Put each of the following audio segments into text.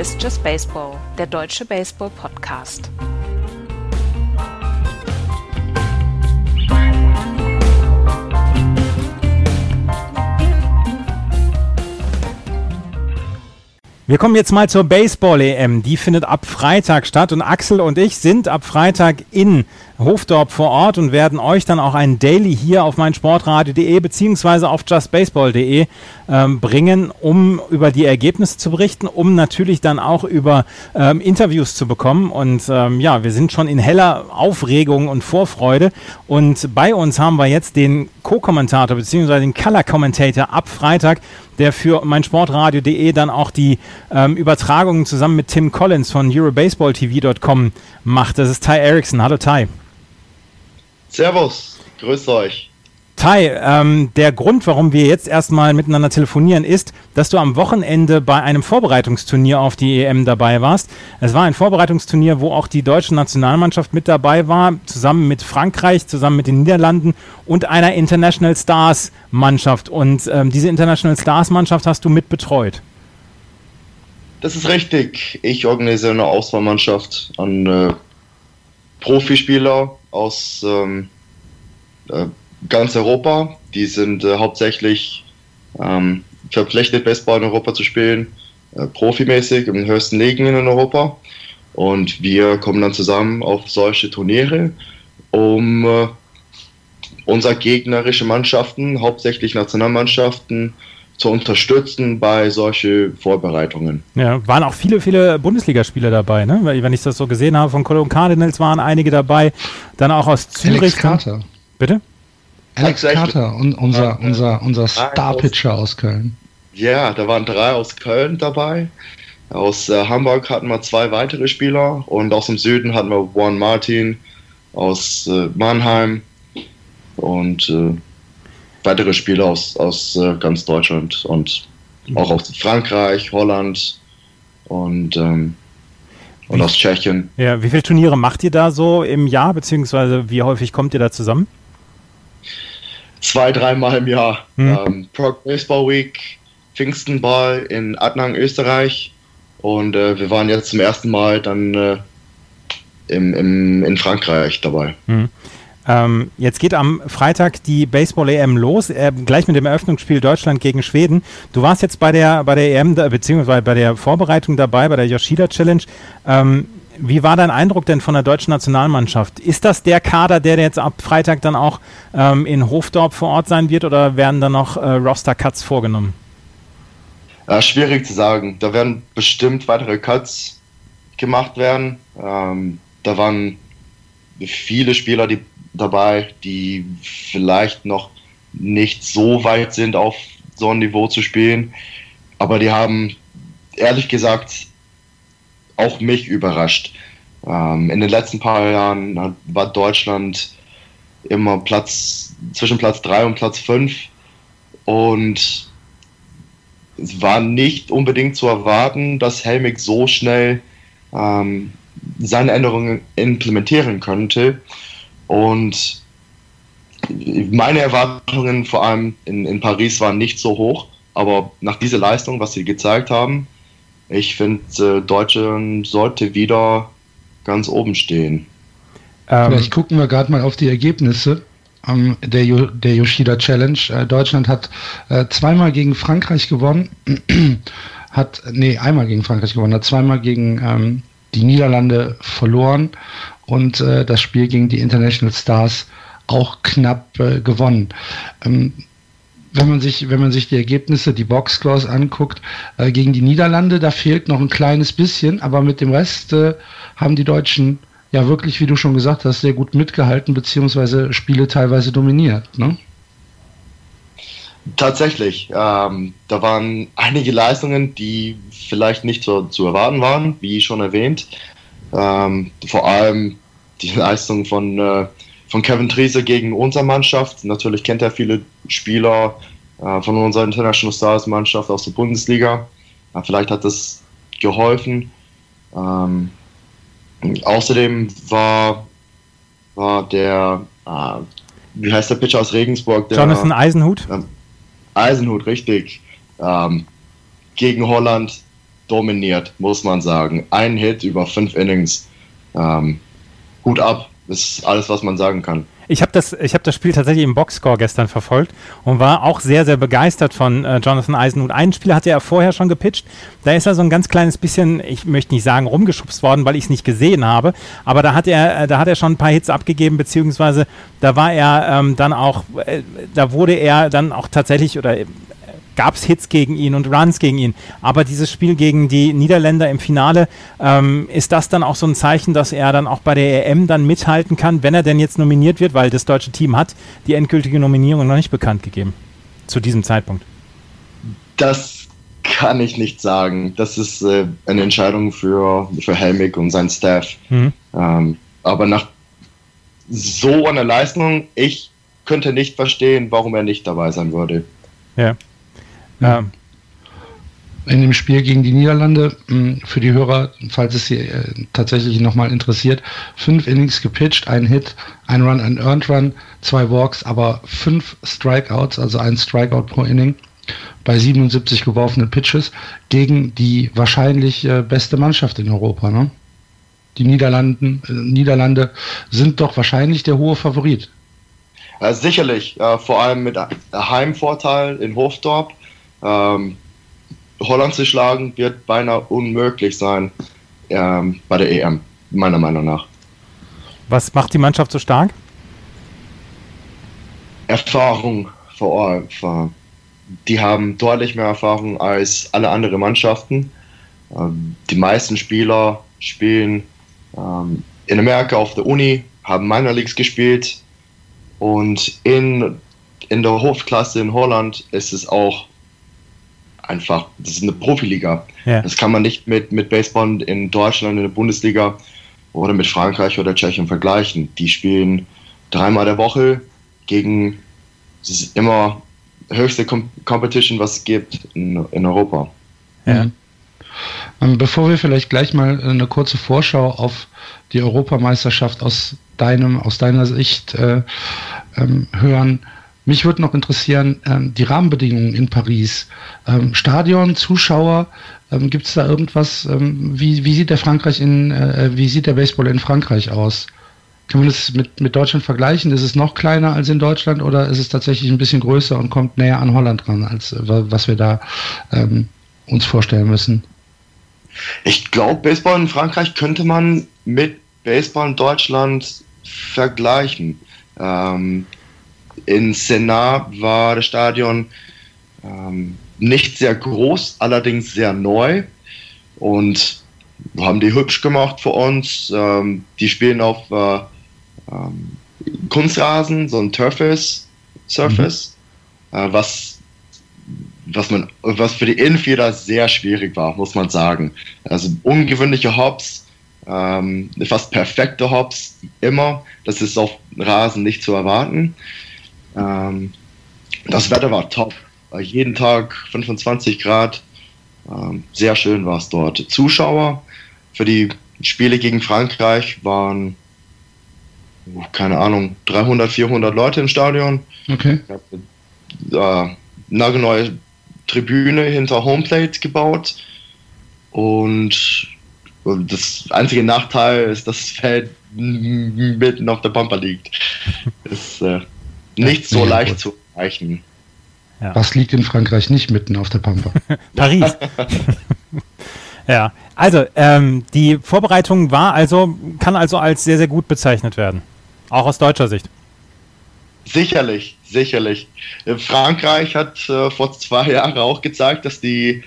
Ist Just Baseball, der deutsche Baseball-Podcast. Wir kommen jetzt mal zur Baseball-EM. Die findet ab Freitag statt und Axel und ich sind ab Freitag in Hofdorp vor Ort und werden euch dann auch ein Daily hier auf meinsportradio.de beziehungsweise auf justbaseball.de ähm, bringen, um über die Ergebnisse zu berichten, um natürlich dann auch über ähm, Interviews zu bekommen. Und ähm, ja, wir sind schon in heller Aufregung und Vorfreude. Und bei uns haben wir jetzt den Co-Kommentator beziehungsweise den Color-Commentator ab Freitag, der für meinsportradio.de dann auch die ähm, Übertragungen zusammen mit Tim Collins von EuroBaseballTV.com macht. Das ist Ty Erickson. Hallo Ty. Servus, grüßt euch. Ty, ähm, der Grund, warum wir jetzt erstmal miteinander telefonieren, ist, dass du am Wochenende bei einem Vorbereitungsturnier auf die EM dabei warst. Es war ein Vorbereitungsturnier, wo auch die deutsche Nationalmannschaft mit dabei war, zusammen mit Frankreich, zusammen mit den Niederlanden und einer International Stars Mannschaft. Und ähm, diese International Stars Mannschaft hast du mit betreut. Das ist richtig. Ich organisiere eine Auswahlmannschaft an äh, Profispieler aus ähm, äh, ganz Europa. Die sind äh, hauptsächlich ähm, verpflichtet, Baseball in Europa zu spielen, äh, profimäßig in den höchsten Ligen in Europa. Und wir kommen dann zusammen auf solche Turniere, um äh, unsere gegnerische Mannschaften, hauptsächlich Nationalmannschaften, zu unterstützen bei solchen Vorbereitungen. Ja, waren auch viele, viele Bundesligaspieler dabei, ne? Wenn ich das so gesehen habe, von Cologne Cardinals waren einige dabei, dann auch aus Zürich. Alex Carter. Bitte? Alex Carter, und unser, unser, unser Star-Pitcher aus Köln. Ja, da waren drei aus Köln dabei. Aus äh, Hamburg hatten wir zwei weitere Spieler und aus dem Süden hatten wir Juan Martin aus äh, Mannheim und äh, weitere Spieler aus, aus äh, ganz Deutschland und auch aus Frankreich, Holland und, ähm, und wie, aus Tschechien. Ja, wie viele Turniere macht ihr da so im Jahr, beziehungsweise wie häufig kommt ihr da zusammen? zwei, dreimal im Jahr. Mhm. Ähm, Pro Baseball Week, Pfingstenball in Adnang, Österreich. Und äh, wir waren jetzt zum ersten Mal dann äh, im, im, in Frankreich dabei. Mhm. Ähm, jetzt geht am Freitag die Baseball-EM los, äh, gleich mit dem Eröffnungsspiel Deutschland gegen Schweden. Du warst jetzt bei der, bei der EM, beziehungsweise bei der Vorbereitung dabei, bei der Yoshida Challenge. Ähm, wie war dein Eindruck denn von der deutschen Nationalmannschaft? Ist das der Kader, der jetzt ab Freitag dann auch ähm, in Hofdorp vor Ort sein wird oder werden da noch äh, Roster-Cuts vorgenommen? Ja, schwierig zu sagen. Da werden bestimmt weitere Cuts gemacht werden. Ähm, da waren viele Spieler die, dabei, die vielleicht noch nicht so weit sind, auf so ein Niveau zu spielen. Aber die haben ehrlich gesagt auch mich überrascht. Ähm, in den letzten paar Jahren war Deutschland immer Platz zwischen Platz 3 und Platz 5 und es war nicht unbedingt zu erwarten, dass Helmig so schnell ähm, seine Änderungen implementieren könnte. Und meine Erwartungen vor allem in, in Paris waren nicht so hoch, aber nach dieser Leistung, was sie gezeigt haben, ich finde, äh, Deutschland sollte wieder ganz oben stehen. Ähm, Vielleicht gucken wir gerade mal auf die Ergebnisse ähm, der, der Yoshida Challenge. Äh, Deutschland hat äh, zweimal gegen Frankreich gewonnen, hat, nee, einmal gegen Frankreich gewonnen, hat zweimal gegen ähm, die Niederlande verloren und äh, das Spiel gegen die International Stars auch knapp äh, gewonnen. Ähm, wenn man sich, wenn man sich die Ergebnisse, die Boxscores anguckt, äh, gegen die Niederlande, da fehlt noch ein kleines bisschen, aber mit dem Rest äh, haben die Deutschen ja wirklich, wie du schon gesagt hast, sehr gut mitgehalten, beziehungsweise Spiele teilweise dominiert. Ne? Tatsächlich. Ähm, da waren einige Leistungen, die vielleicht nicht so zu erwarten waren, wie schon erwähnt. Ähm, vor allem die Leistung von äh, von Kevin Triese gegen unsere Mannschaft. Natürlich kennt er viele Spieler äh, von unserer International Stars Mannschaft aus der Bundesliga. Äh, vielleicht hat das geholfen. Ähm, außerdem war, war der, äh, wie heißt der Pitcher aus Regensburg? Der, Jonathan Eisenhut. Eisenhut, richtig. Ähm, gegen Holland dominiert, muss man sagen. Ein Hit über fünf Innings. Ähm, Hut ab, ist alles, was man sagen kann. Ich habe das, hab das Spiel tatsächlich im Boxscore gestern verfolgt und war auch sehr, sehr begeistert von äh, Jonathan Eisenhut. Einen Spieler hatte er vorher schon gepitcht. Da ist er so ein ganz kleines bisschen, ich möchte nicht sagen rumgeschubst worden, weil ich es nicht gesehen habe. Aber da hat er, äh, da hat er schon ein paar Hits abgegeben, beziehungsweise da war er ähm, dann auch, äh, da wurde er dann auch tatsächlich oder gab es Hits gegen ihn und Runs gegen ihn. Aber dieses Spiel gegen die Niederländer im Finale, ähm, ist das dann auch so ein Zeichen, dass er dann auch bei der EM dann mithalten kann, wenn er denn jetzt nominiert wird, weil das deutsche Team hat die endgültige Nominierung noch nicht bekannt gegeben zu diesem Zeitpunkt? Das kann ich nicht sagen. Das ist äh, eine Entscheidung für, für Helmig und sein Staff. Mhm. Ähm, aber nach so einer Leistung, ich könnte nicht verstehen, warum er nicht dabei sein würde. Ja. Ja. In dem Spiel gegen die Niederlande, hm, für die Hörer, falls es Sie äh, tatsächlich nochmal interessiert, fünf Innings gepitcht, ein Hit, ein Run, ein Earned Run, zwei Walks, aber fünf Strikeouts, also ein Strikeout pro Inning bei 77 geworfenen Pitches gegen die wahrscheinlich äh, beste Mannschaft in Europa. Ne? Die Niederlanden, äh, Niederlande sind doch wahrscheinlich der hohe Favorit. Sicherlich, äh, vor allem mit Heimvorteil in Hofdorp ähm, Holland zu schlagen wird beinahe unmöglich sein ähm, bei der EM, meiner Meinung nach. Was macht die Mannschaft so stark? Erfahrung vor Ort. Die haben deutlich mehr Erfahrung als alle anderen Mannschaften. Ähm, die meisten Spieler spielen ähm, in Amerika auf der Uni, haben Minor Leagues gespielt und in, in der Hofklasse in Holland ist es auch einfach, das ist eine Profiliga. Ja. Das kann man nicht mit, mit Baseball in Deutschland in der Bundesliga oder mit Frankreich oder Tschechien vergleichen. Die spielen dreimal der Woche gegen, es ist immer höchste Com Competition, was es gibt in, in Europa. Ja. Ähm, bevor wir vielleicht gleich mal eine kurze Vorschau auf die Europameisterschaft aus deinem, aus deiner Sicht äh, ähm, hören, mich würde noch interessieren, ähm, die Rahmenbedingungen in Paris. Ähm, Stadion, Zuschauer, ähm, gibt es da irgendwas? Ähm, wie, wie sieht der Frankreich in, äh, wie sieht der Baseball in Frankreich aus? Kann man das mit, mit Deutschland vergleichen? Ist es noch kleiner als in Deutschland oder ist es tatsächlich ein bisschen größer und kommt näher an Holland ran, als äh, was wir da ähm, uns vorstellen müssen? Ich glaube, Baseball in Frankreich könnte man mit Baseball in Deutschland vergleichen. Ähm, in Senat war das Stadion ähm, nicht sehr groß, allerdings sehr neu. Und haben die hübsch gemacht für uns. Ähm, die spielen auf äh, ähm, Kunstrasen, so ein Turfis, Surface, mhm. äh, was, was, man, was für die Infielder sehr schwierig war, muss man sagen. Also ungewöhnliche Hops, ähm, fast perfekte Hops, immer. Das ist auf Rasen nicht zu erwarten. Ähm, das Wetter war top. Jeden Tag 25 Grad. Ähm, sehr schön war es dort. Zuschauer für die Spiele gegen Frankreich waren, oh, keine Ahnung, 300, 400 Leute im Stadion. Okay. Äh, nagelneue Tribüne hinter Homeplate gebaut. Und das einzige Nachteil ist, dass das Feld mitten auf der Pampa liegt. Das, äh, nicht so leicht zu erreichen. Ja. Was liegt in Frankreich nicht mitten auf der Pampa? Paris. ja, also ähm, die Vorbereitung war also, kann also als sehr, sehr gut bezeichnet werden. Auch aus deutscher Sicht. Sicherlich, sicherlich. Äh, Frankreich hat äh, vor zwei Jahren auch gezeigt, dass die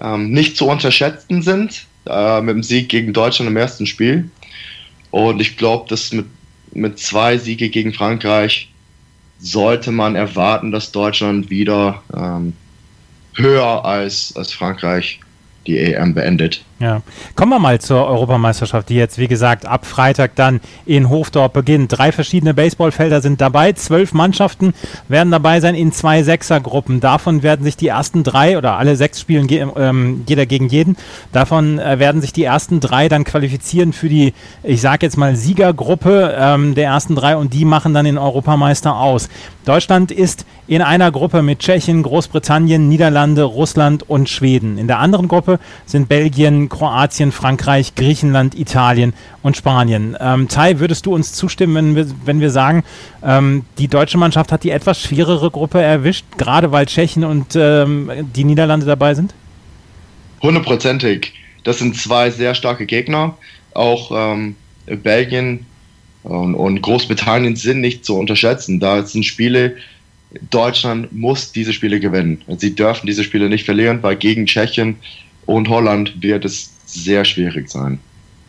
ähm, nicht zu unterschätzen sind äh, mit dem Sieg gegen Deutschland im ersten Spiel. Und ich glaube, dass mit, mit zwei Siege gegen Frankreich sollte man erwarten, dass Deutschland wieder ähm, höher als, als Frankreich die EM beendet. Ja. Kommen wir mal zur Europameisterschaft, die jetzt, wie gesagt, ab Freitag dann in Hofdorf beginnt. Drei verschiedene Baseballfelder sind dabei. Zwölf Mannschaften werden dabei sein in zwei Sechsergruppen. Davon werden sich die ersten drei oder alle sechs spielen ähm, jeder gegen jeden. Davon äh, werden sich die ersten drei dann qualifizieren für die, ich sage jetzt mal, Siegergruppe ähm, der ersten drei und die machen dann den Europameister aus. Deutschland ist in einer Gruppe mit Tschechien, Großbritannien, Niederlande, Russland und Schweden. In der anderen Gruppe sind Belgien, Kroatien, Frankreich, Griechenland, Italien und Spanien. Ähm, Tai, würdest du uns zustimmen, wenn wir, wenn wir sagen, ähm, die deutsche Mannschaft hat die etwas schwerere Gruppe erwischt, gerade weil Tschechien und ähm, die Niederlande dabei sind? Hundertprozentig. Das sind zwei sehr starke Gegner. Auch ähm, Belgien und, und Großbritannien sind nicht zu unterschätzen. Da sind Spiele, Deutschland muss diese Spiele gewinnen. Sie dürfen diese Spiele nicht verlieren, weil gegen Tschechien und Holland wird es sehr schwierig sein.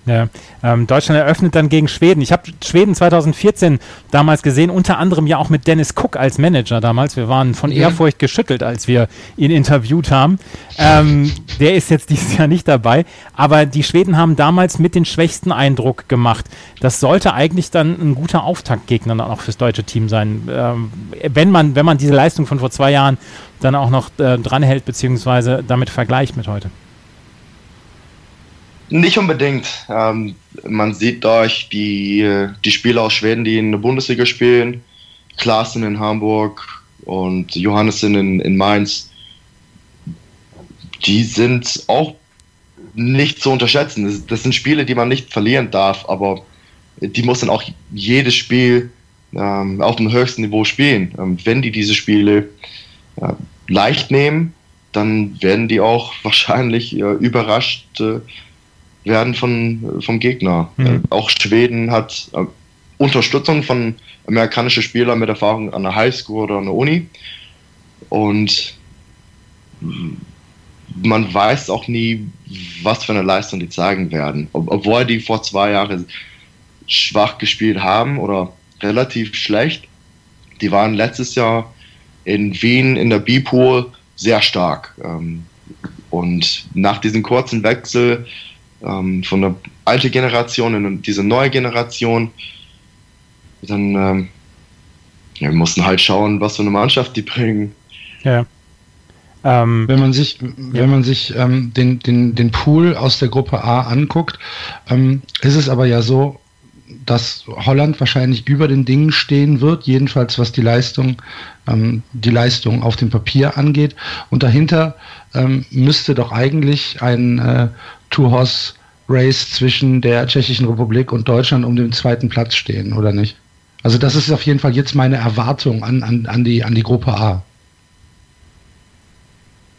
Ja, ähm, Deutschland eröffnet dann gegen Schweden. Ich habe Schweden 2014 damals gesehen, unter anderem ja auch mit Dennis Cook als Manager damals. Wir waren von. Ehrfurcht geschüttelt, als wir ihn interviewt haben. Ähm, der ist jetzt dieses Jahr nicht dabei. Aber die Schweden haben damals mit den schwächsten Eindruck gemacht. Das sollte eigentlich dann ein guter Auftaktgegner dann auch fürs deutsche Team sein. Ähm, wenn, man, wenn man diese Leistung von vor zwei Jahren dann auch noch äh, dranhält, beziehungsweise damit vergleicht mit heute. Nicht unbedingt. Ähm, man sieht durch die, die Spieler aus Schweden, die in der Bundesliga spielen, Klaassen in Hamburg und Johannessen in, in Mainz, die sind auch nicht zu unterschätzen. Das, sind Spiele, die man nicht verlieren darf, aber die muss dann auch jedes Spiel ähm, auf dem höchsten Niveau spielen. Ähm, wenn die diese Spiele äh, leicht nehmen, dann werden die auch wahrscheinlich äh, überrascht äh, werden von, vom Gegner. Mhm. Äh, auch Schweden hat äh, Unterstützung von amerikanischen Spielern mit Erfahrung an der Highschool oder an der Uni. Und man weiß auch nie, was für eine Leistung die zeigen werden. Ob, obwohl die vor zwei Jahren schwach gespielt haben oder relativ schlecht, die waren letztes Jahr in Wien in der B-Pool sehr stark. Ähm, und nach diesem kurzen Wechsel ähm, von der alten Generation in diese neue Generation. Dann ähm, ja, wir mussten halt schauen, was für eine Mannschaft die bringen. Ja. Ähm, wenn man sich, ja. wenn man sich ähm, den, den, den Pool aus der Gruppe A anguckt, ähm, ist es aber ja so, dass Holland wahrscheinlich über den Dingen stehen wird, jedenfalls was die Leistung, ähm, die Leistung auf dem Papier angeht. Und dahinter ähm, müsste doch eigentlich ein äh, Two-Horse-Race zwischen der Tschechischen Republik und Deutschland um den zweiten Platz stehen, oder nicht? Also das ist auf jeden Fall jetzt meine Erwartung an, an, an, die, an die Gruppe A.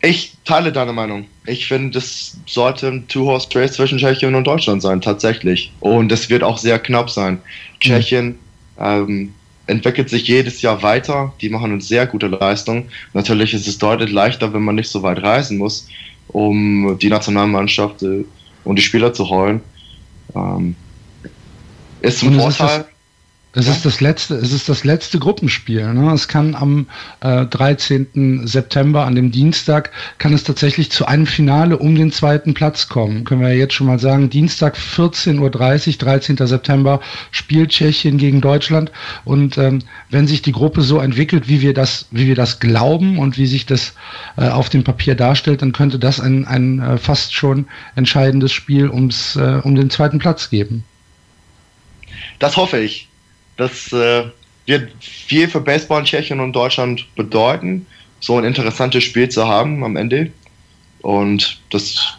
Ich teile deine Meinung. Ich finde, das sollte ein Two-Horse-Race zwischen Tschechien und Deutschland sein, tatsächlich. Und es wird auch sehr knapp sein. Tschechien mhm. ähm, entwickelt sich jedes Jahr weiter. Die machen eine sehr gute Leistung. Natürlich ist es deutlich leichter, wenn man nicht so weit reisen muss um die Nationalmannschaft äh, und die Spieler zu holen. Ähm, ist zum Vorteil. Es ja. ist das letzte, es ist das letzte Gruppenspiel. Ne? Es kann am äh, 13. September, an dem Dienstag, kann es tatsächlich zu einem Finale um den zweiten Platz kommen. Können wir ja jetzt schon mal sagen. Dienstag 14.30 Uhr, 13. September, spielt Tschechien gegen Deutschland. Und ähm, wenn sich die Gruppe so entwickelt, wie wir das, wie wir das glauben und wie sich das äh, auf dem Papier darstellt, dann könnte das ein, ein äh, fast schon entscheidendes Spiel ums, äh, um den zweiten Platz geben. Das hoffe ich. Das äh, wird viel für Baseball in Tschechien und Deutschland bedeuten, so ein interessantes Spiel zu haben am Ende. Und das,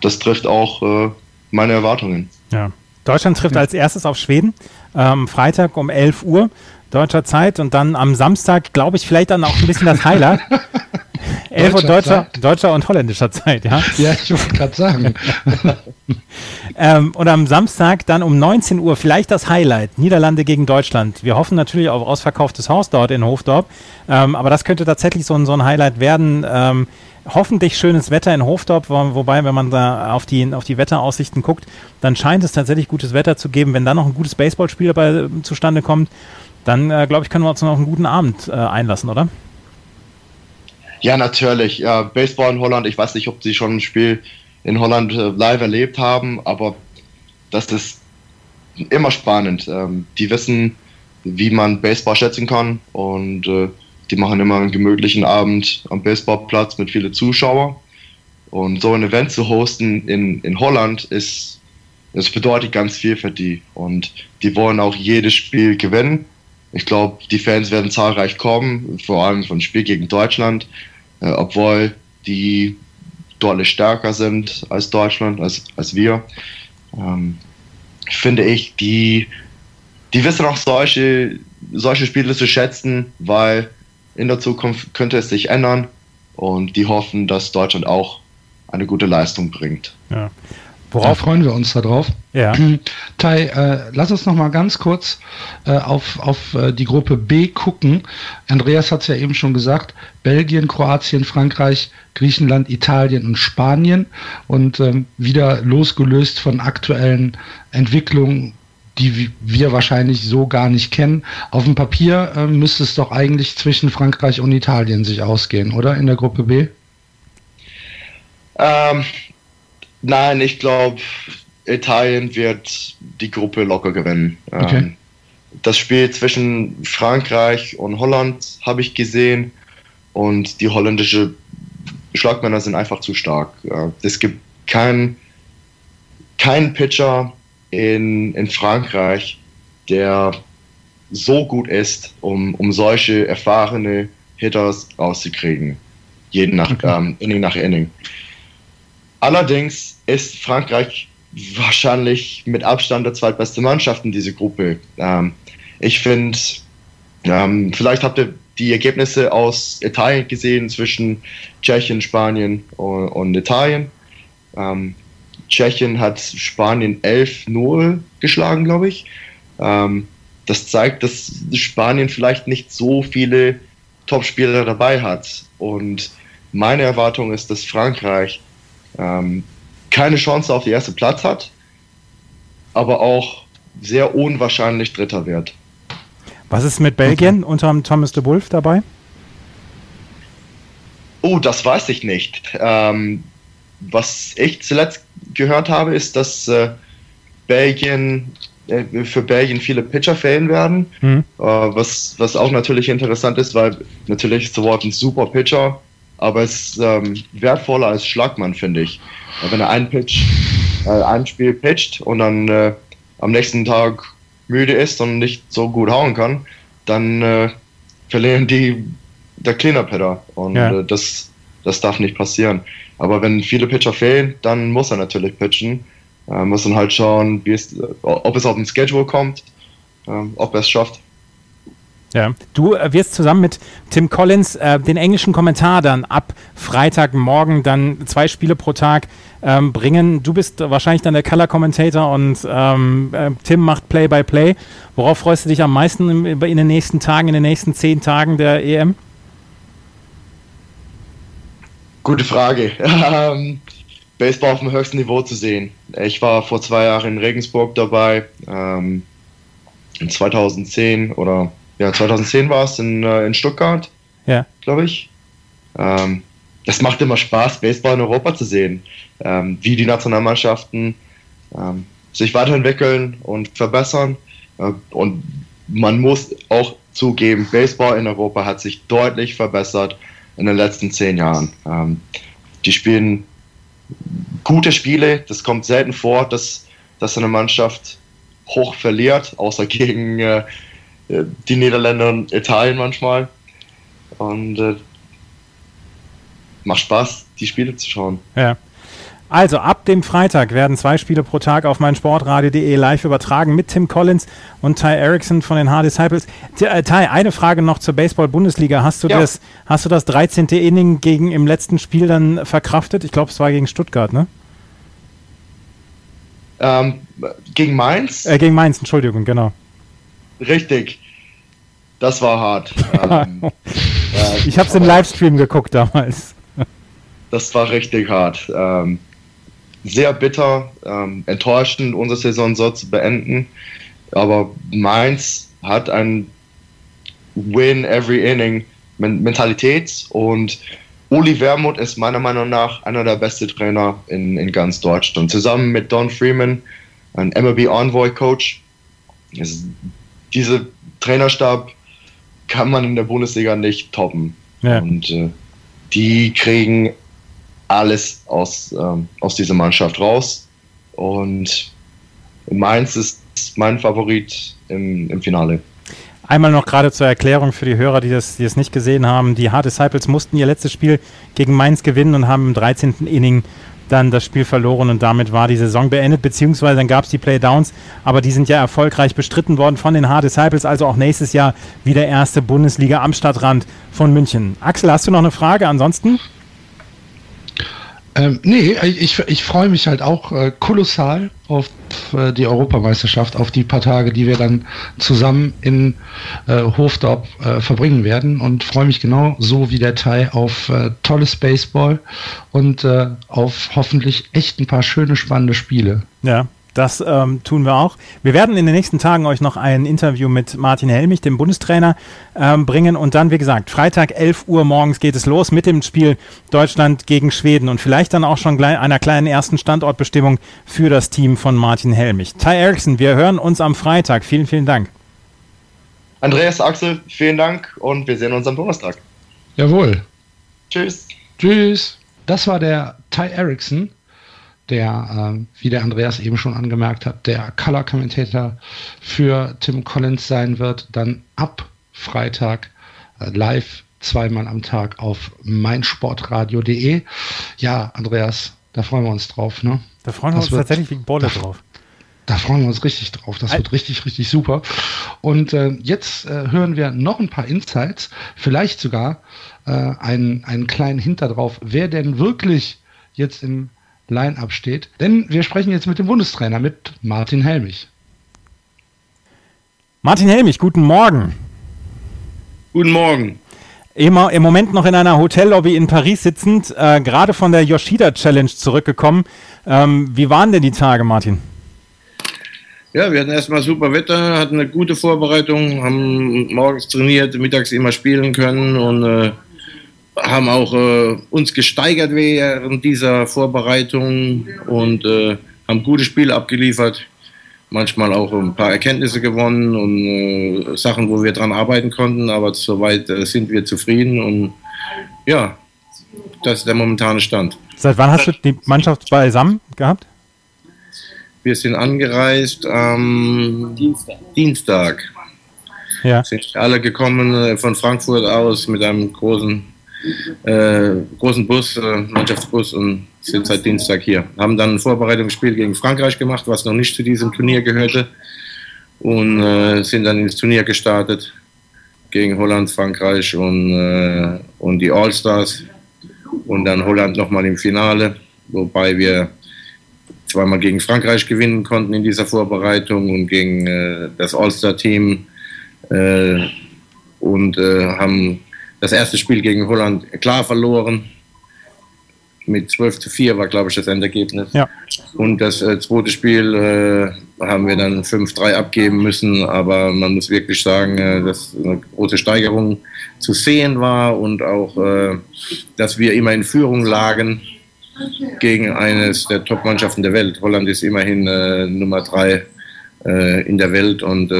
das trifft auch äh, meine Erwartungen. Ja. Deutschland trifft als erstes auf Schweden. Ähm, Freitag um 11 Uhr deutscher Zeit und dann am Samstag, glaube ich, vielleicht dann auch ein bisschen das Highlight. 11 Uhr deutscher, deutscher und holländischer Zeit, ja? Ja, ich wollte gerade sagen. ähm, und am Samstag dann um 19 Uhr vielleicht das Highlight, Niederlande gegen Deutschland. Wir hoffen natürlich auf ausverkauftes Haus dort in Hofdorp, ähm, aber das könnte tatsächlich so ein, so ein Highlight werden. Ähm, hoffentlich schönes Wetter in Hofdorp, wobei, wenn man da auf die, auf die Wetteraussichten guckt, dann scheint es tatsächlich gutes Wetter zu geben. Wenn dann noch ein gutes Baseballspiel dabei äh, zustande kommt, dann äh, glaube ich, können wir uns noch einen guten Abend äh, einlassen, oder? Ja, natürlich. Ja, Baseball in Holland, ich weiß nicht, ob sie schon ein Spiel in Holland äh, live erlebt haben, aber das ist immer spannend. Ähm, die wissen, wie man Baseball schätzen kann und äh, die machen immer einen gemütlichen Abend am Baseballplatz mit vielen Zuschauern. Und so ein Event zu hosten in, in Holland ist, das bedeutet ganz viel für die. Und die wollen auch jedes Spiel gewinnen. Ich glaube, die Fans werden zahlreich kommen, vor allem vom Spiel gegen Deutschland, obwohl die deutlich stärker sind als Deutschland, als, als wir. Ähm, finde ich, die, die wissen auch solche, solche Spiele zu schätzen, weil in der Zukunft könnte es sich ändern und die hoffen, dass Deutschland auch eine gute Leistung bringt. Ja. Worauf da freuen wir uns darauf? Ja. Tai, äh, lass uns noch mal ganz kurz äh, auf, auf äh, die Gruppe B gucken. Andreas hat es ja eben schon gesagt: Belgien, Kroatien, Frankreich, Griechenland, Italien und Spanien. Und ähm, wieder losgelöst von aktuellen Entwicklungen, die wir wahrscheinlich so gar nicht kennen. Auf dem Papier äh, müsste es doch eigentlich zwischen Frankreich und Italien sich ausgehen, oder? In der Gruppe B? Ähm, Nein, ich glaube, Italien wird die Gruppe locker gewinnen. Okay. Ähm, das Spiel zwischen Frankreich und Holland habe ich gesehen und die holländische Schlagmänner sind einfach zu stark. Es gibt keinen kein Pitcher in, in Frankreich, der so gut ist, um, um solche erfahrene Hitters rauszukriegen. Jeden nach, okay. ähm, Inning nach Inning. Allerdings ist Frankreich wahrscheinlich mit Abstand der zweitbeste Mannschaft in dieser Gruppe. Ähm, ich finde, ähm, vielleicht habt ihr die Ergebnisse aus Italien gesehen zwischen Tschechien, Spanien und, und Italien. Ähm, Tschechien hat Spanien 11-0 geschlagen, glaube ich. Ähm, das zeigt, dass Spanien vielleicht nicht so viele Topspieler dabei hat. Und meine Erwartung ist, dass Frankreich ähm, keine Chance auf den ersten Platz hat, aber auch sehr unwahrscheinlich Dritter wird. Was ist mit Belgien okay. unter Thomas de Wolf dabei? Oh, das weiß ich nicht. Ähm, was ich zuletzt gehört habe, ist, dass äh, Belgien äh, für Belgien viele Pitcher fehlen werden, mhm. äh, was, was auch natürlich interessant ist, weil natürlich ist The Wolf ein super Pitcher, aber es ist ähm, wertvoller als Schlagmann, finde ich. Wenn er einen Pitch, äh, ein Spiel pitcht und dann äh, am nächsten Tag müde ist und nicht so gut hauen kann, dann äh, verlieren die der Cleaner-Pitter. Und ja. Äh, das, das darf nicht passieren. Aber wenn viele Pitcher fehlen, dann muss er natürlich pitchen. Äh, muss dann halt schauen, es, ob es auf den Schedule kommt, äh, ob er es schafft. Ja, du äh, wirst zusammen mit Tim Collins äh, den englischen Kommentar dann ab Freitagmorgen dann zwei Spiele pro Tag ähm, bringen. Du bist wahrscheinlich dann der Color Commentator und ähm, äh, Tim macht Play-by-Play. -play. Worauf freust du dich am meisten in, in, den nächsten Tagen, in den nächsten zehn Tagen der EM? Gute Frage. Ähm, Baseball auf dem höchsten Niveau zu sehen. Ich war vor zwei Jahren in Regensburg dabei. Ähm, in 2010 oder ja, 2010 war es in, äh, in Stuttgart, ja. glaube ich. Ähm, es macht immer Spaß, Baseball in Europa zu sehen, ähm, wie die Nationalmannschaften ähm, sich weiterentwickeln und verbessern. Äh, und man muss auch zugeben, Baseball in Europa hat sich deutlich verbessert in den letzten zehn Jahren. Ähm, die spielen gute Spiele. Das kommt selten vor, dass, dass eine Mannschaft hoch verliert, außer gegen äh, äh, die Niederländer und Italien manchmal. Und äh, macht Spaß, die Spiele zu schauen. Ja. Also ab dem Freitag werden zwei Spiele pro Tag auf meinsportradio.de live übertragen mit Tim Collins und Ty Erickson von den Hard Disciples. Äh, Ty, eine Frage noch zur Baseball-Bundesliga. Hast du ja. das, hast du das 13. Inning gegen im letzten Spiel dann verkraftet? Ich glaube, es war gegen Stuttgart, ne? Ähm, gegen Mainz? Äh, gegen Mainz, Entschuldigung, genau. Richtig. Das war hart. ähm, äh, ich habe es im Livestream geguckt damals. das war richtig hart. Ähm, sehr bitter, ähm, enttäuschend, unsere Saison so zu beenden. Aber Mainz hat ein Win every inning Mentalität und Uli Wermuth ist meiner Meinung nach einer der besten Trainer in, in ganz Deutschland. Zusammen mit Don Freeman, ein MLB Envoy Coach. Es, diese Trainerstab kann man in der Bundesliga nicht toppen. Ja. Und äh, die kriegen alles aus, ähm, aus dieser Mannschaft raus. Und Mainz ist mein Favorit im, im Finale. Einmal noch gerade zur Erklärung für die Hörer, die das, die das nicht gesehen haben. Die Hard Disciples mussten ihr letztes Spiel gegen Mainz gewinnen und haben im 13. Inning dann das Spiel verloren und damit war die Saison beendet, beziehungsweise dann gab es die Playdowns, aber die sind ja erfolgreich bestritten worden von den Hard Disciples, also auch nächstes Jahr wieder erste Bundesliga am Stadtrand von München. Axel, hast du noch eine Frage ansonsten? Ähm, nee, ich, ich freue mich halt auch äh, kolossal auf äh, die Europameisterschaft, auf die paar Tage, die wir dann zusammen in äh, Hofdorp äh, verbringen werden und freue mich genau so wie der Thai auf äh, tolles Baseball und äh, auf hoffentlich echt ein paar schöne, spannende Spiele. Ja, das ähm, tun wir auch. Wir werden in den nächsten Tagen euch noch ein Interview mit Martin Helmich, dem Bundestrainer, ähm, bringen. Und dann, wie gesagt, Freitag 11 Uhr morgens geht es los mit dem Spiel Deutschland gegen Schweden und vielleicht dann auch schon einer kleinen ersten Standortbestimmung für das Team von Martin Helmich. Ty Erickson, wir hören uns am Freitag. Vielen, vielen Dank. Andreas, Axel, vielen Dank und wir sehen uns am Donnerstag. Jawohl. Tschüss. Tschüss. Das war der Ty Erickson der, äh, wie der Andreas eben schon angemerkt hat, der Color Commentator für Tim Collins sein wird, dann ab Freitag äh, live zweimal am Tag auf meinsportradio.de. Ja, Andreas, da freuen wir uns drauf, ne? Da freuen das wir uns tatsächlich wie Bolle drauf. Da freuen wir uns richtig drauf. Das wird richtig, richtig super. Und äh, jetzt äh, hören wir noch ein paar Insights, vielleicht sogar äh, einen, einen kleinen Hinter drauf, wer denn wirklich jetzt im Line-up steht. Denn wir sprechen jetzt mit dem Bundestrainer, mit Martin Helmich. Martin Helmich, guten Morgen. Guten Morgen. Immer im Moment noch in einer Hotellobby in Paris sitzend, äh, gerade von der Yoshida Challenge zurückgekommen. Ähm, wie waren denn die Tage, Martin? Ja, wir hatten erstmal super Wetter, hatten eine gute Vorbereitung, haben morgens trainiert, mittags immer spielen können und äh, haben auch äh, uns gesteigert während dieser Vorbereitung und äh, haben gute Spiele abgeliefert. Manchmal auch ein paar Erkenntnisse gewonnen und äh, Sachen, wo wir dran arbeiten konnten, aber soweit äh, sind wir zufrieden und ja, das ist der momentane Stand. Seit wann hast du die Mannschaft beisammen gehabt? Wir sind angereist am Dienstag. Dienstag. Ja. Sind alle gekommen äh, von Frankfurt aus mit einem großen äh, großen Bus, äh, Mannschaftsbus und sind seit Dienstag hier. Haben dann ein Vorbereitungsspiel gegen Frankreich gemacht, was noch nicht zu diesem Turnier gehörte und äh, sind dann ins Turnier gestartet gegen Holland, Frankreich und, äh, und die All-Stars und dann Holland nochmal im Finale, wobei wir zweimal gegen Frankreich gewinnen konnten in dieser Vorbereitung und gegen äh, das All-Star-Team äh, und äh, haben das erste Spiel gegen Holland klar verloren. Mit 12 zu 4 war, glaube ich, das Endergebnis. Ja. Und das äh, zweite Spiel äh, haben wir dann 5-3 abgeben müssen. Aber man muss wirklich sagen, äh, dass eine große Steigerung zu sehen war und auch, äh, dass wir immer in Führung lagen gegen eines der Top-Mannschaften der Welt. Holland ist immerhin äh, Nummer 3 äh, in der Welt und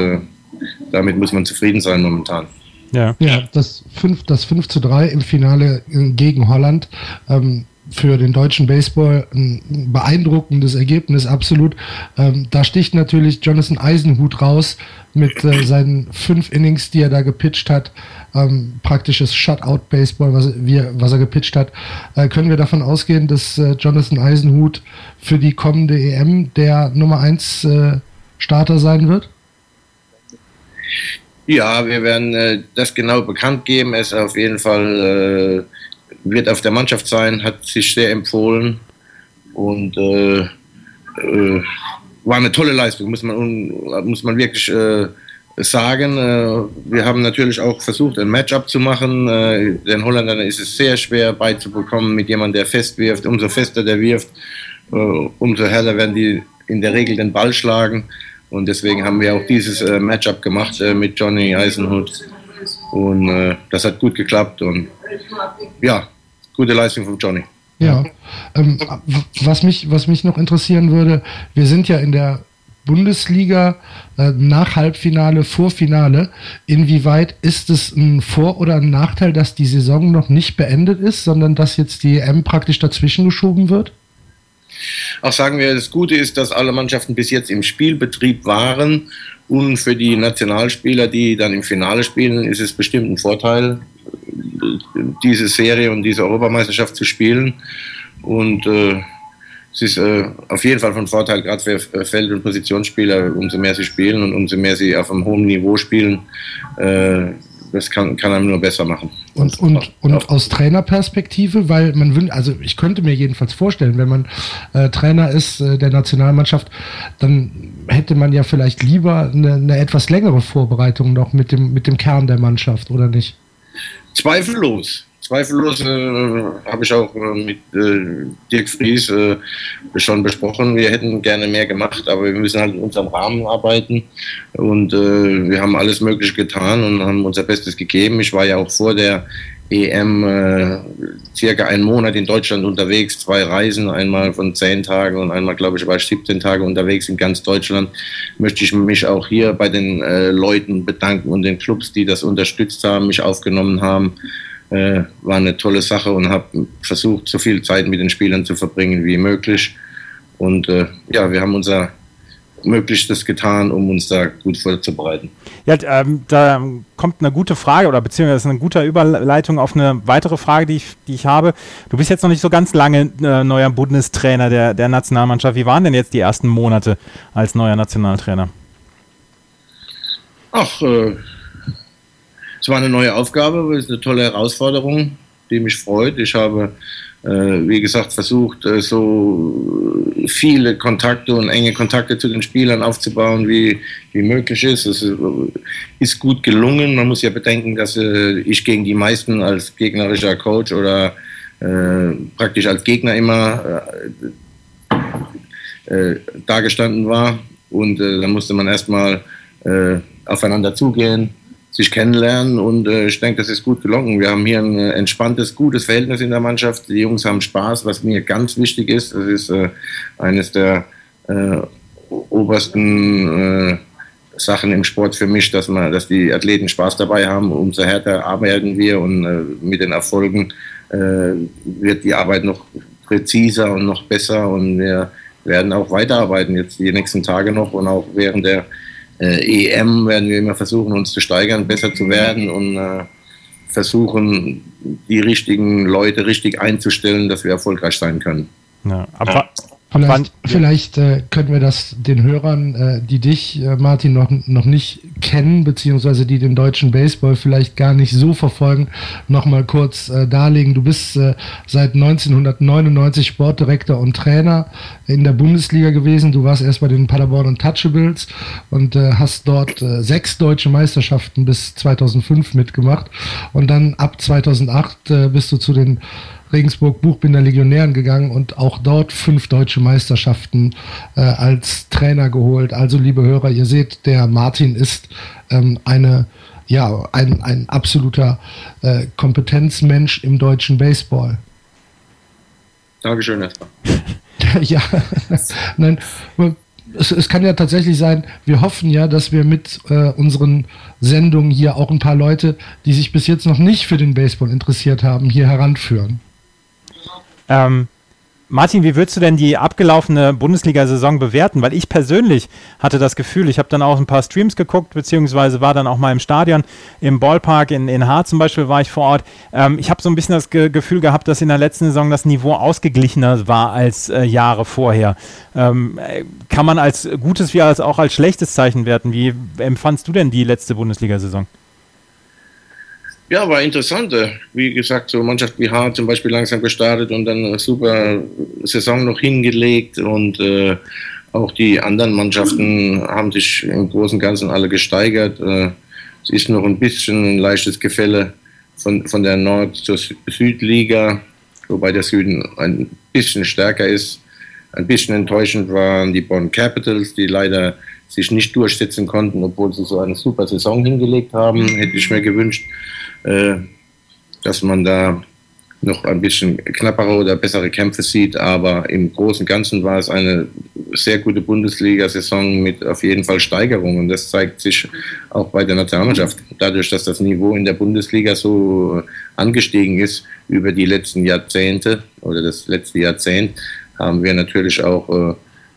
damit muss man zufrieden sein momentan. Ja, ja das, 5, das 5 zu 3 im Finale gegen Holland. Ähm, für den deutschen Baseball ein beeindruckendes Ergebnis, absolut. Ähm, da sticht natürlich Jonathan Eisenhut raus mit äh, seinen fünf Innings, die er da gepitcht hat. Ähm, praktisches Shutout-Baseball, was, was er gepitcht hat. Äh, können wir davon ausgehen, dass äh, Jonathan Eisenhut für die kommende EM der Nummer 1 äh, Starter sein wird? Ja, wir werden äh, das genau bekannt geben. Es auf jeden Fall äh, wird auf der Mannschaft sein, hat sich sehr empfohlen und äh, äh war eine tolle Leistung, muss man, muss man wirklich äh, sagen. Äh, wir haben natürlich auch versucht, ein Matchup zu machen. den Holländern ist es sehr schwer beizubekommen mit jemandem, der fest wirft. Umso fester der wirft, umso heller werden die in der Regel den Ball schlagen. Und deswegen haben wir auch dieses äh, Matchup gemacht äh, mit Johnny Eisenhut. Und äh, das hat gut geklappt. Und ja, gute Leistung von Johnny. Ja, ähm, was, mich, was mich noch interessieren würde, wir sind ja in der Bundesliga äh, nach Halbfinale, Vorfinale. Inwieweit ist es ein Vor- oder ein Nachteil, dass die Saison noch nicht beendet ist, sondern dass jetzt die EM praktisch dazwischen geschoben wird? Auch sagen wir, das Gute ist, dass alle Mannschaften bis jetzt im Spielbetrieb waren und für die Nationalspieler, die dann im Finale spielen, ist es bestimmt ein Vorteil, diese Serie und diese Europameisterschaft zu spielen. Und äh, es ist äh, auf jeden Fall von Vorteil, gerade für Feld- und Positionsspieler, umso mehr sie spielen und umso mehr sie auf einem hohen Niveau spielen. Äh, das kann, kann einem nur besser machen. Und, und, und aus Trainerperspektive, weil man wünscht, also ich könnte mir jedenfalls vorstellen, wenn man äh, Trainer ist äh, der Nationalmannschaft, dann hätte man ja vielleicht lieber eine, eine etwas längere Vorbereitung noch mit dem, mit dem Kern der Mannschaft, oder nicht? Zweifellos. Zweifellos äh, habe ich auch äh, mit äh, Dirk Fries äh, schon besprochen. Wir hätten gerne mehr gemacht, aber wir müssen halt in unserem Rahmen arbeiten. Und äh, wir haben alles Mögliche getan und haben unser Bestes gegeben. Ich war ja auch vor der EM circa einen Monat in Deutschland unterwegs, zwei Reisen, einmal von zehn Tagen und einmal, glaube ich, war ich 17 Tage unterwegs in ganz Deutschland. Möchte ich mich auch hier bei den Leuten bedanken und den Clubs, die das unterstützt haben, mich aufgenommen haben. Äh, war eine tolle Sache und habe versucht, so viel Zeit mit den Spielern zu verbringen wie möglich. Und äh, ja, wir haben unser Möglichstes getan, um uns da gut vorzubereiten. Ja, ähm, da kommt eine gute Frage oder beziehungsweise eine gute Überleitung auf eine weitere Frage, die ich, die ich habe. Du bist jetzt noch nicht so ganz lange äh, neuer Bundestrainer der, der Nationalmannschaft. Wie waren denn jetzt die ersten Monate als neuer Nationaltrainer? Ach, äh, es war eine neue Aufgabe, es ist eine tolle Herausforderung, die mich freut. Ich habe, äh, wie gesagt, versucht, äh, so viele Kontakte und enge Kontakte zu den Spielern aufzubauen, wie, wie möglich ist. Es ist gut gelungen. Man muss ja bedenken, dass äh, ich gegen die meisten als gegnerischer Coach oder äh, praktisch als Gegner immer äh, äh, dagestanden war. Und da musste man erstmal aufeinander zugehen sich kennenlernen und äh, ich denke, das ist gut gelungen. Wir haben hier ein äh, entspanntes, gutes Verhältnis in der Mannschaft. Die Jungs haben Spaß, was mir ganz wichtig ist. Das ist äh, eines der äh, obersten äh, Sachen im Sport für mich, dass man, dass die Athleten Spaß dabei haben. Umso härter arbeiten wir und äh, mit den Erfolgen wird die Arbeit noch präziser und noch besser und wir werden auch weiterarbeiten jetzt die nächsten Tage noch und auch während der äh, EM werden wir immer versuchen, uns zu steigern, besser zu werden und äh, versuchen, die richtigen Leute richtig einzustellen, dass wir erfolgreich sein können. Ja, aber Vielleicht, vielleicht äh, können wir das den Hörern, äh, die dich, äh, Martin, noch, noch nicht kennen, beziehungsweise die den deutschen Baseball vielleicht gar nicht so verfolgen, nochmal kurz äh, darlegen. Du bist äh, seit 1999 Sportdirektor und Trainer in der Bundesliga gewesen. Du warst erst bei den Paderborn Untouchables und äh, hast dort sechs deutsche Meisterschaften bis 2005 mitgemacht. Und dann ab 2008 bist du zu den Regensburg Buchbinder Legionären gegangen und auch dort fünf deutsche Meisterschaften äh, als Trainer geholt. Also, liebe Hörer, ihr seht, der Martin ist ähm, eine ja, ein, ein absoluter äh, Kompetenzmensch im deutschen Baseball. Dankeschön erstmal. ja, nein, es, es, kann ja tatsächlich sein, wir hoffen ja, dass wir mit äh, unseren Sendungen hier auch ein paar Leute, die sich bis jetzt noch nicht für den Baseball interessiert haben, hier heranführen. Ähm, Martin, wie würdest du denn die abgelaufene Bundesliga-Saison bewerten? Weil ich persönlich hatte das Gefühl, ich habe dann auch ein paar Streams geguckt, beziehungsweise war dann auch mal im Stadion, im Ballpark in, in Haar zum Beispiel war ich vor Ort. Ähm, ich habe so ein bisschen das Ge Gefühl gehabt, dass in der letzten Saison das Niveau ausgeglichener war als äh, Jahre vorher. Ähm, äh, kann man als gutes wie als auch als schlechtes Zeichen werten? Wie empfandst du denn die letzte Bundesliga-Saison? Ja, war interessant. Wie gesagt, so Mannschaft wie Hart zum Beispiel langsam gestartet und dann eine super Saison noch hingelegt und äh, auch die anderen Mannschaften haben sich im Großen und Ganzen alle gesteigert. Äh, es ist noch ein bisschen ein leichtes Gefälle von, von der Nord- zur Südliga, wobei der Süden ein bisschen stärker ist. Ein bisschen enttäuschend waren die Bonn Capitals, die leider sich nicht durchsetzen konnten, obwohl sie so eine super Saison hingelegt haben. Hätte ich mir gewünscht, äh, dass man da noch ein bisschen knappere oder bessere Kämpfe sieht. Aber im Großen und Ganzen war es eine sehr gute Bundesliga-Saison mit auf jeden Fall Steigerungen. Das zeigt sich auch bei der Nationalmannschaft. Dadurch, dass das Niveau in der Bundesliga so angestiegen ist über die letzten Jahrzehnte oder das letzte Jahrzehnt, haben wir natürlich auch äh,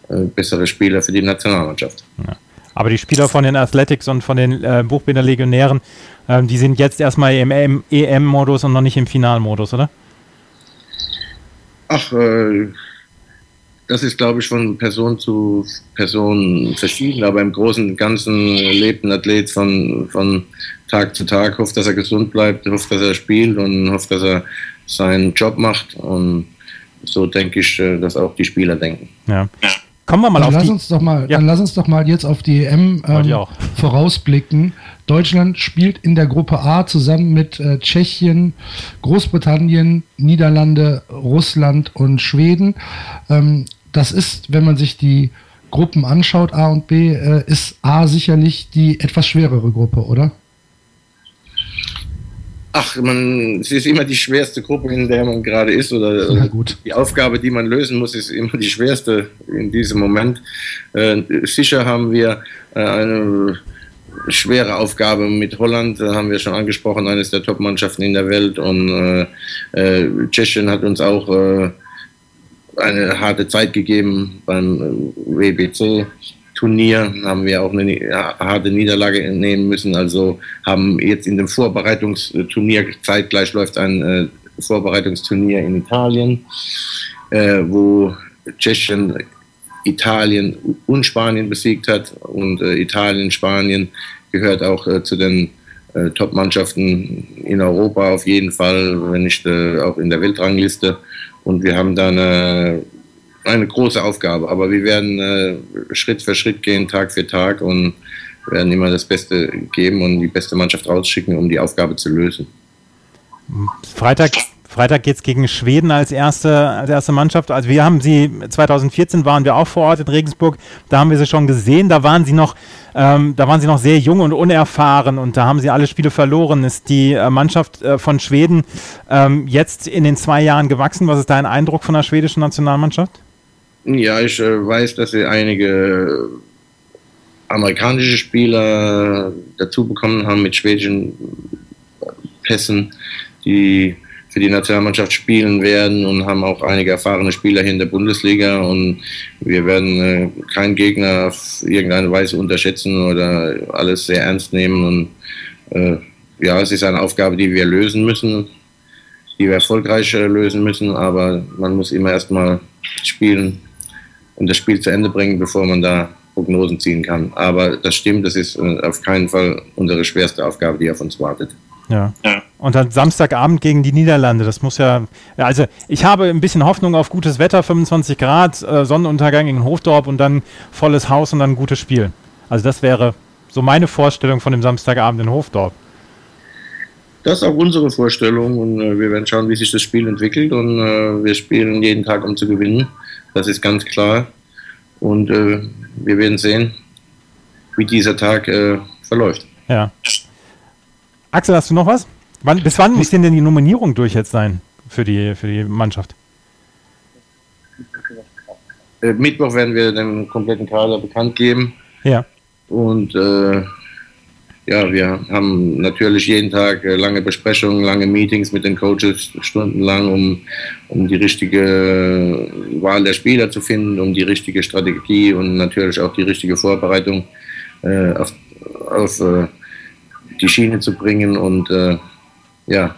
bessere Spieler für die Nationalmannschaft. Ja. Aber die Spieler von den Athletics und von den äh, Buchbinder Legionären, äh, die sind jetzt erstmal im EM-Modus und noch nicht im Finalmodus, oder? Ach, äh, das ist, glaube ich, von Person zu Person verschieden, aber im Großen und Ganzen lebt ein Athlet von, von Tag zu Tag, hofft, dass er gesund bleibt, hofft, dass er spielt und hofft, dass er seinen Job macht. Und so denke ich, äh, dass auch die Spieler denken. Ja. Kommen wir mal dann auf lass die. Uns doch mal, ja. Dann lass uns doch mal jetzt auf die EM ähm, vorausblicken. Deutschland spielt in der Gruppe A zusammen mit äh, Tschechien, Großbritannien, Niederlande, Russland und Schweden. Ähm, das ist, wenn man sich die Gruppen anschaut, A und B, äh, ist A sicherlich die etwas schwerere Gruppe, oder? Ach, man, es ist immer die schwerste Gruppe, in der man gerade ist. Oder ja, gut. die Aufgabe, die man lösen muss, ist immer die schwerste in diesem Moment. Äh, sicher haben wir äh, eine schwere Aufgabe mit Holland, da haben wir schon angesprochen, eines der Top-Mannschaften in der Welt. Und äh, äh Tschechien hat uns auch äh, eine harte Zeit gegeben beim äh, WBC. Turnier haben wir auch eine harte Niederlage nehmen müssen. Also haben jetzt in dem Vorbereitungsturnier, zeitgleich läuft ein äh, Vorbereitungsturnier in Italien, äh, wo Tschechien Italien und Spanien besiegt hat. Und äh, Italien, Spanien gehört auch zu den Top-Mannschaften in Europa auf jeden Fall, wenn nicht auch in der Weltrangliste. Und wir haben da eine eine große Aufgabe, aber wir werden äh, Schritt für Schritt gehen, Tag für Tag und werden immer das Beste geben und die beste Mannschaft rausschicken, um die Aufgabe zu lösen. Freitag, Freitag geht es gegen Schweden als erste, als erste Mannschaft. Also wir haben sie, 2014 waren wir auch vor Ort in Regensburg, da haben wir sie schon gesehen, da waren sie noch, ähm, da waren sie noch sehr jung und unerfahren und da haben sie alle Spiele verloren. Ist die äh, Mannschaft äh, von Schweden ähm, jetzt in den zwei Jahren gewachsen? Was ist dein Eindruck von der schwedischen Nationalmannschaft? Ja, ich äh, weiß, dass sie einige amerikanische Spieler dazu bekommen haben mit schwedischen Pässen, die für die Nationalmannschaft spielen werden und haben auch einige erfahrene Spieler hier in der Bundesliga. Und wir werden äh, keinen Gegner auf irgendeine Weise unterschätzen oder alles sehr ernst nehmen. Und äh, ja, es ist eine Aufgabe, die wir lösen müssen, die wir erfolgreich lösen müssen, aber man muss immer erstmal spielen und das Spiel zu Ende bringen, bevor man da Prognosen ziehen kann. Aber das stimmt, das ist äh, auf keinen Fall unsere schwerste Aufgabe, die auf uns wartet. Ja. ja. Und dann Samstagabend gegen die Niederlande. Das muss ja, also ich habe ein bisschen Hoffnung auf gutes Wetter, 25 Grad, äh, Sonnenuntergang in Hofdorp und dann volles Haus und dann ein gutes Spiel. Also das wäre so meine Vorstellung von dem Samstagabend in Hofdorp. Das ist auch unsere Vorstellung und äh, wir werden schauen, wie sich das Spiel entwickelt und äh, wir spielen jeden Tag, um zu gewinnen. Das ist ganz klar. Und äh, wir werden sehen, wie dieser Tag äh, verläuft. Ja. Axel, hast du noch was? Wann, bis wann muss denn, denn die Nominierung durch jetzt sein für die, für die Mannschaft? Äh, Mittwoch werden wir den kompletten Kader bekannt geben. Ja. Und äh, ja, wir haben natürlich jeden Tag äh, lange Besprechungen, lange Meetings mit den Coaches, stundenlang, um, um die richtige Wahl der Spieler zu finden, um die richtige Strategie und natürlich auch die richtige Vorbereitung äh, auf, auf äh, die Schiene zu bringen. Und äh, ja,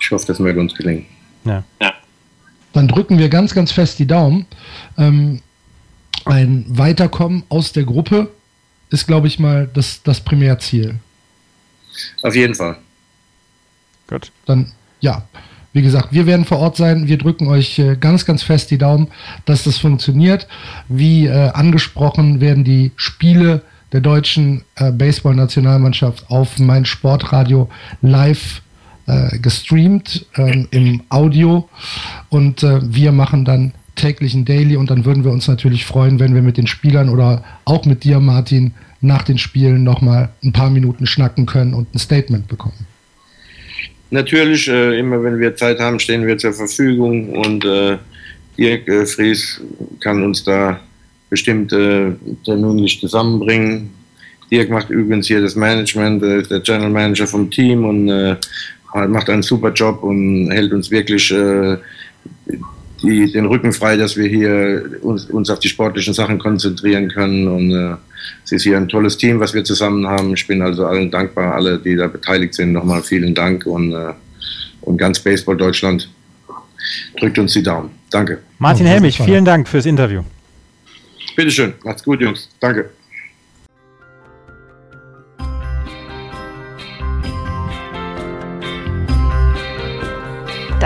ich hoffe, das möge uns gelingen. Ja. ja. Dann drücken wir ganz, ganz fest die Daumen. Ähm, ein Weiterkommen aus der Gruppe ist, glaube ich, mal das, das Primärziel. Auf jeden Fall. Gut. Dann, ja, wie gesagt, wir werden vor Ort sein. Wir drücken euch äh, ganz, ganz fest die Daumen, dass das funktioniert. Wie äh, angesprochen werden die Spiele der deutschen äh, Baseball-Nationalmannschaft auf mein Sportradio live äh, gestreamt ähm, im Audio. Und äh, wir machen dann täglichen Daily und dann würden wir uns natürlich freuen, wenn wir mit den Spielern oder auch mit dir, Martin, nach den Spielen nochmal ein paar Minuten schnacken können und ein Statement bekommen. natürlich, äh, immer wenn wir Zeit haben, stehen wir zur Verfügung und äh, Dirk äh, Fries kann uns da bestimmt äh, terminlich zusammenbringen. Dirk macht übrigens hier das Management, äh, ist der General Manager vom Team und äh, macht einen super Job und hält uns wirklich äh, die, den Rücken frei, dass wir hier uns, uns auf die sportlichen Sachen konzentrieren können. Und äh, es ist hier ein tolles Team, was wir zusammen haben. Ich bin also allen dankbar, alle, die da beteiligt sind. Nochmal vielen Dank und, äh, und ganz Baseball Deutschland drückt uns die Daumen. Danke. Martin Helmich, vielen Dank fürs Interview. Bitteschön, macht's gut, Jungs. Danke.